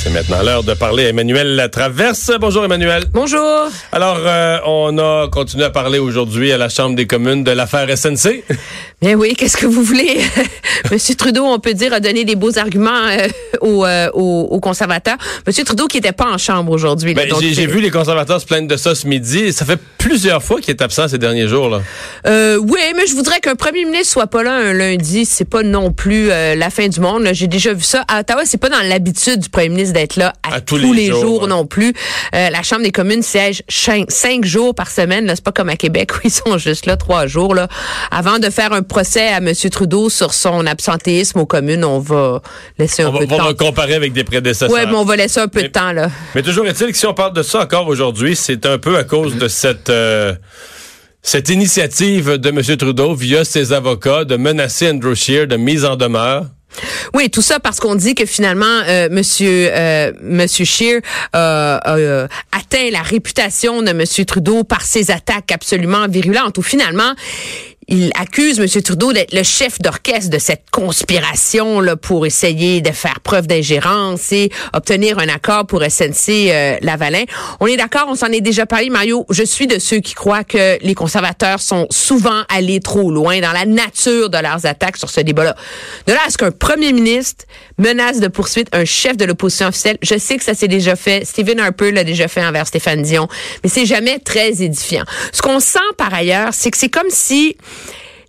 C'est maintenant l'heure de parler à Emmanuel Latraverse. Bonjour Emmanuel. Bonjour. Alors, euh, on a continué à parler aujourd'hui à la Chambre des communes de l'affaire SNC. Mais oui, qu'est-ce que vous voulez? Monsieur Trudeau, on peut dire, a donné des beaux arguments euh, aux, euh, aux, aux conservateurs. Monsieur Trudeau qui était pas en chambre aujourd'hui. Ben, j'ai, vu les conservateurs se plaindre de ça ce midi. Ça fait plusieurs fois qu'il est absent ces derniers jours. Là. Euh, oui, mais je voudrais qu'un premier ministre soit pas là un lundi. C'est pas non plus euh, la fin du monde. J'ai déjà vu ça. À Ottawa, c'est pas dans l'habitude du premier ministre d'être là à, À tous les jours, non plus. Euh, la Chambre des communes siège cinq, cinq jours par semaine. C'est pas comme à Québec où ils sont juste là trois jours. Là. Avant de faire un procès à M. Trudeau sur son absentéisme aux communes, on va laisser un On va, peu de on va temps. comparer avec des prédécesseurs. Ouais, mais on va laisser un peu de temps là. Mais toujours est-il que si on parle de ça encore aujourd'hui, c'est un peu à cause de cette euh, cette initiative de M. Trudeau via ses avocats de menacer Andrew Scheer de mise en demeure. Oui, tout ça parce qu'on dit que finalement, euh, Monsieur euh, Monsieur euh, euh, atteint la réputation de Monsieur Trudeau par ses attaques absolument virulentes. Ou finalement, il accuse Monsieur Trudeau d'être le chef d'orchestre de cette conspiration là pour essayer de faire preuve d'ingérence et obtenir un accord pour SNC euh, Lavalin. On est d'accord, on s'en est déjà parlé, Mario. Je suis de ceux qui croient que les conservateurs sont souvent allés trop loin dans la nature de leurs attaques sur ce débat-là. De là à ce qu'un premier ministre menace de poursuite un chef de l'opposition officielle, je sais que ça s'est déjà fait. Stephen Harper l'a déjà fait envers Stéphane Dion, mais c'est jamais très édifiant. Ce qu'on sent par ailleurs, c'est que c'est comme si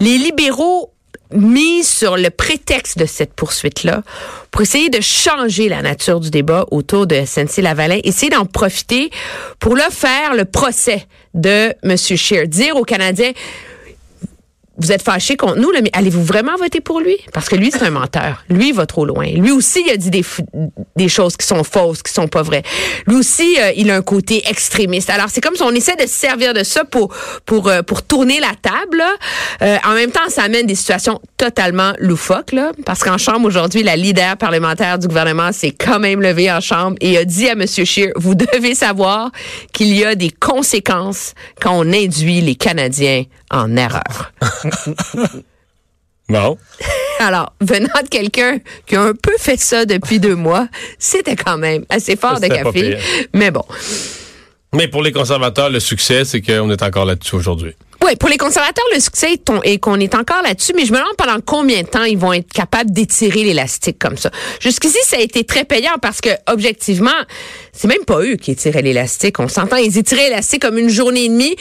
les libéraux misent sur le prétexte de cette poursuite-là pour essayer de changer la nature du débat autour de SNC-Lavalin, essayer d'en profiter pour là faire le procès de M. Scheer, dire aux Canadiens, vous êtes fâchés contre nous, là, mais allez-vous vraiment voter pour lui? Parce que lui, c'est un menteur. Lui, il va trop loin. Lui aussi, il a dit des, des choses qui sont fausses, qui sont pas vraies. Lui aussi, euh, il a un côté extrémiste. Alors, c'est comme si on essaie de se servir de ça pour, pour, euh, pour tourner la table. Euh, en même temps, ça amène des situations totalement loufoques, là, parce qu'en Chambre, aujourd'hui, la leader parlementaire du gouvernement s'est quand même levée en Chambre et a dit à M. Scheer, vous devez savoir qu'il y a des conséquences quand on induit les Canadiens en erreur. Bon. Alors, venant de quelqu'un qui a un peu fait ça depuis deux mois, c'était quand même assez fort de café. Mais bon. Mais pour les conservateurs, le succès, c'est qu'on est encore là-dessus aujourd'hui. Oui, pour les conservateurs, le succès est qu'on est encore là-dessus, mais je me demande pendant combien de temps ils vont être capables d'étirer l'élastique comme ça. Jusqu'ici, ça a été très payant parce que, objectivement, c'est même pas eux qui étiraient l'élastique. On s'entend, ils étiraient l'élastique comme une journée et demie.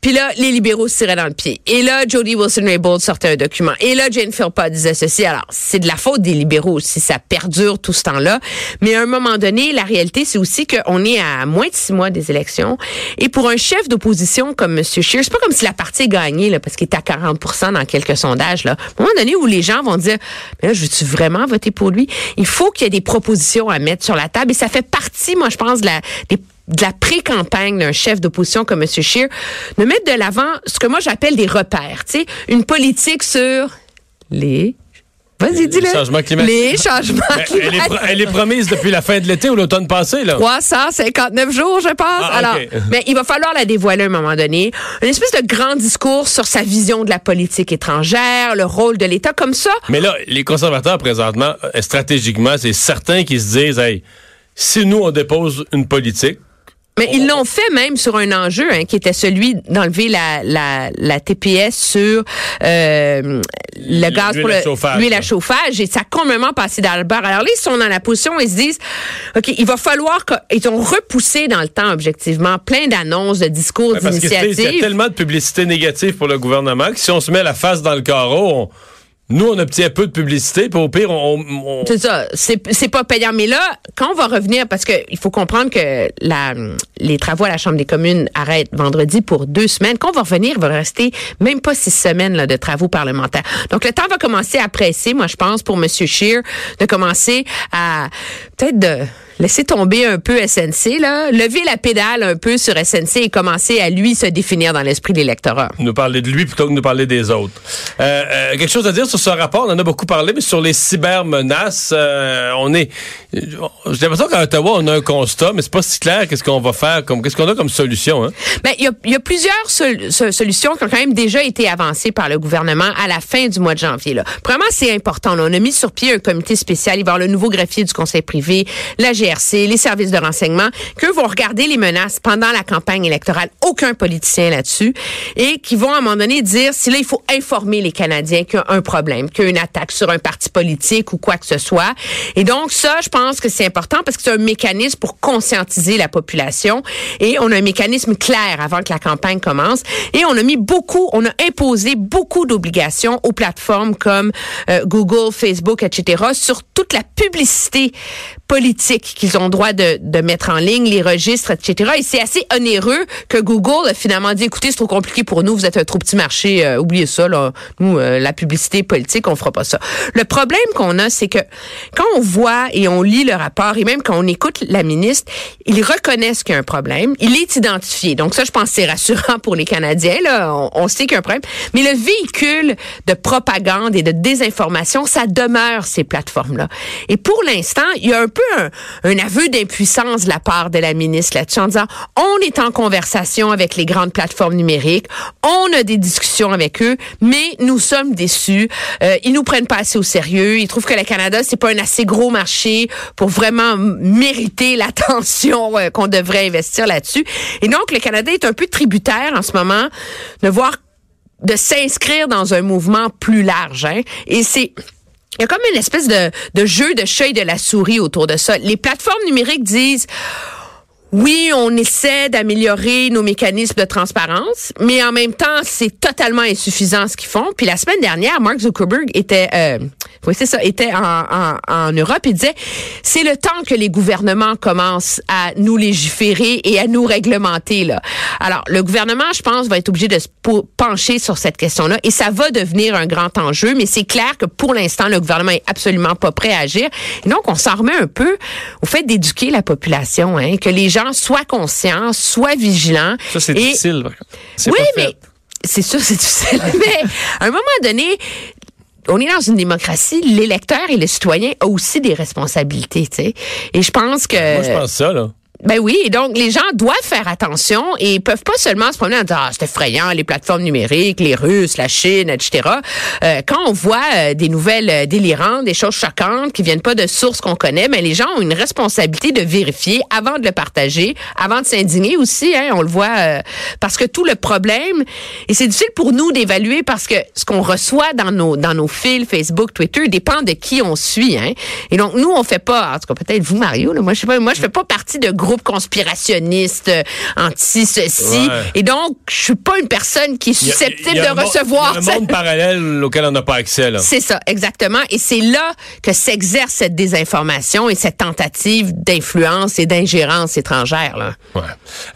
Puis là, les libéraux se tiraient dans le pied. Et là, Jody Wilson-Raybould sortait un document. Et là, Jane Philpott disait ceci. Alors, c'est de la faute des libéraux si ça perdure tout ce temps-là. Mais à un moment donné, la réalité, c'est aussi qu'on est à moins de six mois des élections. Et pour un chef d'opposition comme M. Scheer, c'est pas comme si la partie est gagnée, là, parce qu'il est à 40% dans quelques sondages. Là. À un moment donné où les gens vont dire, mais là, je veux-tu vraiment voter pour lui? Il faut qu'il y ait des propositions à mettre sur la table. Et ça fait partie, moi, je pense, de la, des de la pré-campagne d'un chef d'opposition comme M. Scheer, de mettre de l'avant ce que moi j'appelle des repères, tu sais, une politique sur les Vas-y, dis-le. changements climatiques. Les changements Mais elle, est climatiques. elle est promise depuis la fin de l'été ou l'automne passé, là. 359 jours, je pense. Ah, Alors, mais il va falloir la dévoiler à un moment donné. Une espèce de grand discours sur sa vision de la politique étrangère, le rôle de l'État, comme ça. Mais là, les conservateurs, présentement, euh, stratégiquement, c'est certains qui se disent, hey, si nous, on dépose une politique, Mais ils l'ont fait même sur un enjeu hein, qui était celui d'enlever la, la, la TPS sur euh, le gaz pour le chauffage, l'huile à chauffage et ça a complètement passé dans le beurre. Alors là, ils sont dans la position ils se disent, OK, il va falloir qu'ils ont repoussé dans le temps objectivement plein d'annonces, de discours, parce qu'il y a d'initiatives. tellement de publicité négative pour le gouvernement que si on se met la face dans le carreau, on- Nous, on obtient peu de publicité, puis au pire, on... on... C'est ça, c'est pas payant. Mais là, quand on va revenir, parce que il faut comprendre que la, les travaux à la Chambre des communes arrêtent vendredi pour deux semaines. Quand on va revenir, il va rester même pas six semaines là, de travaux parlementaires. Donc, le temps va commencer à presser, moi, je pense, pour M. Scheer, de commencer à peut-être de laisser tomber un peu SNC, là, lever la pédale un peu sur SNC et commencer à lui se définir dans l'esprit de l'électorat. Nous parler de lui plutôt que nous parler des autres. Euh, euh, quelque chose à dire sur ce rapport, on en a beaucoup parlé, mais sur les cybermenaces, euh, on est... J'ai l'impression qu'à Ottawa, on a un constat, mais c'est pas si clair qu'est-ce qu'on va faire, comme qu'est-ce qu'on a comme solution. Hein? Ben, il y, a, plusieurs solutions qui ont quand même déjà été avancées par le gouvernement à la fin du mois de janvier. Là. Premièrement, c'est important. On a mis sur pied un comité spécial. Il va y avoir le nouveau greffier du conseil privé, la les services de renseignement, qu'eux vont regarder les menaces pendant la campagne électorale. Aucun politicien là-dessus. Et qui vont à un moment donné dire si là, il faut informer les Canadiens qu'il y a un problème, qu'il y a une attaque sur un parti politique ou quoi que ce soit. Et donc, ça, je pense que c'est important parce que c'est un mécanisme pour conscientiser la population. Et on a un mécanisme clair avant que la campagne commence. Et on a mis beaucoup, on a imposé beaucoup d'obligations aux plateformes comme euh, Google, Facebook, etc. sur toute la publicité politique qu'ils ont droit de, mettre en ligne, les registres, etc. Et c'est assez onéreux que Google a finalement dit, écoutez, c'est trop compliqué pour nous, vous êtes un trop petit marché, euh, oubliez ça, là. nous, euh, la publicité politique, on fera pas ça. Le problème qu'on a, c'est que quand on voit et on lit le rapport, et même quand on écoute la ministre, ils reconnaissent qu'il y a un problème, il est identifié. Donc ça, je pense c'est rassurant pour les Canadiens, là. On, sait qu'il y a un problème. Mais le véhicule de propagande et de désinformation, ça demeure ces plateformes-là. Et pour l'instant, il y a un peu un, un aveu d'impuissance de la part de la ministre là-dessus en disant on est en conversation avec les grandes plateformes numériques, on a des discussions avec eux, mais nous sommes déçus. Euh, ils nous prennent pas assez au sérieux. Ils trouvent que le Canada c'est pas un assez gros marché pour vraiment mériter l'attention euh, qu'on devrait investir là-dessus. Et donc le Canada est un peu tributaire en ce moment de voir de s'inscrire dans un mouvement plus large. Hein. Et c'est il y a comme une espèce de, jeu de chat de la souris autour de ça. Les plateformes numériques disent oui, on essaie d'améliorer nos mécanismes de transparence, mais en même temps, c'est totalement insuffisant ce qu'ils font. Puis la semaine dernière, Mark Zuckerberg était, euh, oui, c'est ça, était en, en, en Europe et disait, c'est le temps que les gouvernements commencent à nous légiférer et à nous réglementer là. Alors, le gouvernement, je pense, va être obligé de se pencher sur cette question-là et ça va devenir un grand enjeu. Mais c'est clair que pour l'instant, le gouvernement est absolument pas prêt à agir. Donc, on s'en remet un peu au fait d'éduquer la population, hein, que les soient conscients, soient vigilants. Ça, c'est difficile. Oui, mais c'est sûr, c'est difficile. mais à un moment donné, on est dans une démocratie, l'électeur et le citoyen ont aussi des responsabilités, tu sais. Et je pense que... Moi, je pense ça, là. Ben oui, donc les gens doivent faire attention et peuvent pas seulement se promener en disant ah, c'est effrayant les plateformes numériques, les Russes, la Chine, etc. Euh, quand on voit euh, des nouvelles euh, délirantes, des choses choquantes qui viennent pas de sources qu'on connaît, mais les gens ont une responsabilité de vérifier avant de le partager, avant de s'indigner aussi. Hein, on le voit parce que tout le problème et c'est difficile pour nous d'évaluer parce que ce qu'on reçoit dans nos dans nos fils Facebook, Twitter dépend de qui on suit. Hein. Et donc nous on fait pas, en tout cas peut-être vous Mario, là, moi je sais pas, moi je fais pas partie de conspirationniste euh, anti-ceci. Et donc, je suis pas une personne qui est susceptible de recevoir... Il y a un monde parallèle auquel on n'a pas accès. C'est ça, exactement. Et c'est là que s'exerce cette désinformation et cette tentative d'influence et d'ingérence étrangère. Là. Ouais.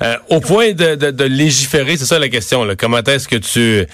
Euh, au point de, de, de légiférer, c'est ça la question. Là. Comment est-ce que tu...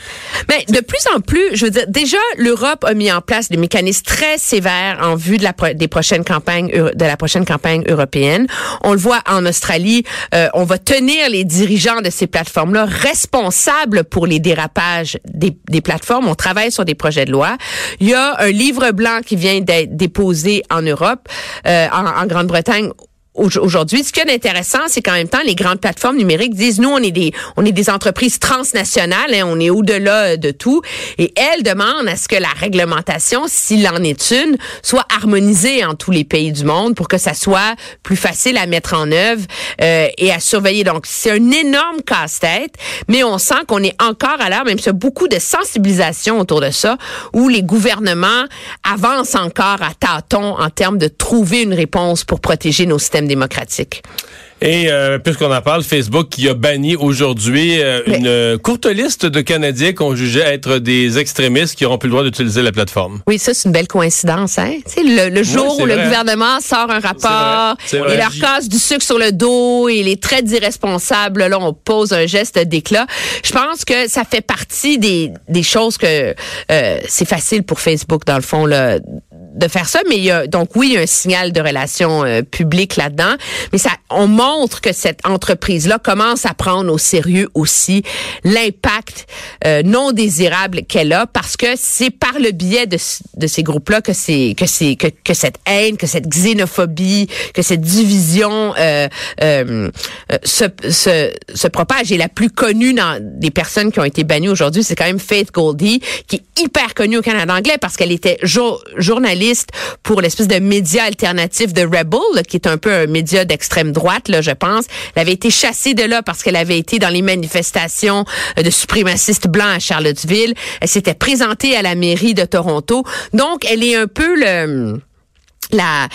Mais de plus en plus, je veux dire, déjà, l'Europe a mis en place des mécanismes très sévères en vue de la, des prochaines campagnes, de la prochaine campagne européenne. On le voit en Australie, euh, on va tenir les dirigeants de ces plateformes-là responsables pour les dérapages des, des, plateformes. On travaille sur des projets de loi. Il y a un livre blanc qui vient d'être déposé en Europe, euh, en, en Grande-Bretagne aujourd'hui, ce qui est intéressant, c'est qu'en même temps, les grandes plateformes numériques disent, nous, on est des, on est des entreprises transnationales, hein, on est au-delà de tout, et elles demandent à ce que la réglementation, s'il en est une, soit harmonisée en tous les pays du monde pour que ça soit plus facile à mettre en œuvre euh, et à surveiller. Donc, c'est un énorme casse-tête, mais on sent qu'on est encore à l'heure, même s'il y a beaucoup de sensibilisation autour de ça, où les gouvernements avancent encore à tâtons en termes de trouver une réponse pour protéger nos systèmes démocratique. Et euh, puisqu'on en parle, Facebook qui a banni aujourd'hui euh, une courte liste de Canadiens qu'on jugeait être des extrémistes qui n'auront plus le droit d'utiliser la plateforme. Oui, ça, c'est une belle coïncidence. Hein? Le, le, jour où le gouvernement sort un rapport et leur casse du sucre sur le dos et les traites irresponsables, là, on pose un geste d'éclat. Je pense que ça fait partie des, des choses que euh, c'est facile pour Facebook, dans le fond, là, de faire ça, mais il y a donc oui, il y a un signal de relation euh, publique là-dedans, mais ça on montre que cette entreprise là commence à prendre au sérieux aussi l'impact euh, non désirable qu'elle a parce que c'est par le biais de, de ces groupes-là que c'est que c'est que, que, cette haine, que cette xénophobie, que cette division euh, euh, se, se, se propage. Et la plus connue dans des personnes qui ont été bannies aujourd'hui, c'est quand même Faith Goldie qui est hyper connue au Canada anglais parce qu'elle était journaliste pour l'espèce de média alternatif de Rebel, qui est un peu un média d'extrême droite, je pense. Elle avait été chassée de là parce qu'elle avait été dans les manifestations euh, de suprémacistes blancs à Charlottesville. Elle s'était présentée à la mairie de Toronto. Donc, elle est un peu la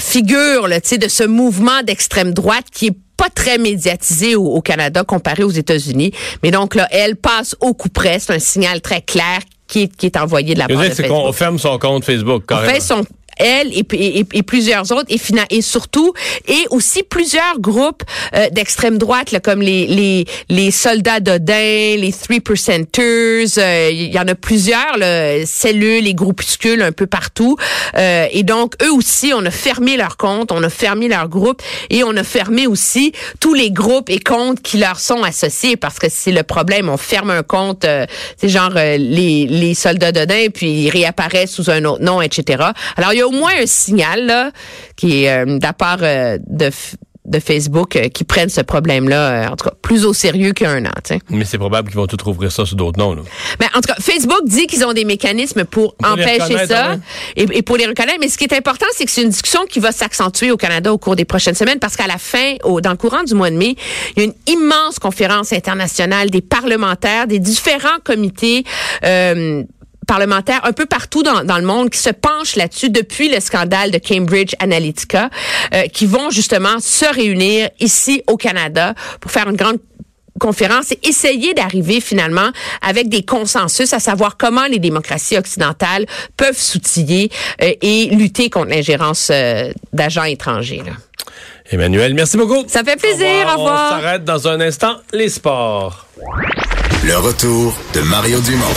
figure de ce mouvement d'extrême droite qui est pas très médiatisé au, Canada comparé aux États-Unis. Mais donc là, elle passe au coup près. C'est un signal très clair qui est, envoyé de la part de Facebook. C'est qu'on ferme son compte Facebook. Carrément. On fait son elle et, plusieurs autres, et, et surtout, et aussi plusieurs groupes euh, d'extrême droite, là, comme les, les, les soldats d'Odin, les Three Percenters, euh, il y en a plusieurs, là, cellules et groupuscules un peu partout. Euh, et donc, eux aussi, on a fermé leur compte, on a fermé leur groupe, et on a fermé aussi tous les groupes et comptes qui leur sont associés, parce que c'est le problème, on ferme un compte, c'est genre les, les soldats d'Odin, puis ils réapparaissent sous un autre nom, etc. Alors, moins un signal là, qui est euh, de la part euh, de de Facebook euh, qui prennent ce problème-là, en tout cas, plus au sérieux qu'un an. Mais c'est probable qu'ils vont tout rouvrir ça sous d'autres noms. Là. Mais en tout cas, Facebook dit qu'ils ont des mécanismes pour, empêcher ça et, pour les reconnaître. Mais ce qui est important, c'est que c'est une discussion qui va s'accentuer au Canada au cours des prochaines semaines parce qu'à la fin, au, dans le courant du mois de mai, il y a une immense conférence internationale des parlementaires, des différents comités parlementaires un peu partout dans, dans, le monde qui se penchent là-dessus depuis le scandale de Cambridge Analytica, euh, qui vont justement se réunir ici au Canada pour faire une grande conférence et essayer d'arriver finalement avec des consensus à savoir comment les démocraties occidentales peuvent s'outiller euh, et lutter contre l'ingérence euh, d'agents étrangers. Là. Emmanuel, merci beaucoup. Ça fait plaisir. Au revoir. On s'arrête dans un instant. Les sports. Le retour de Mario Dumont.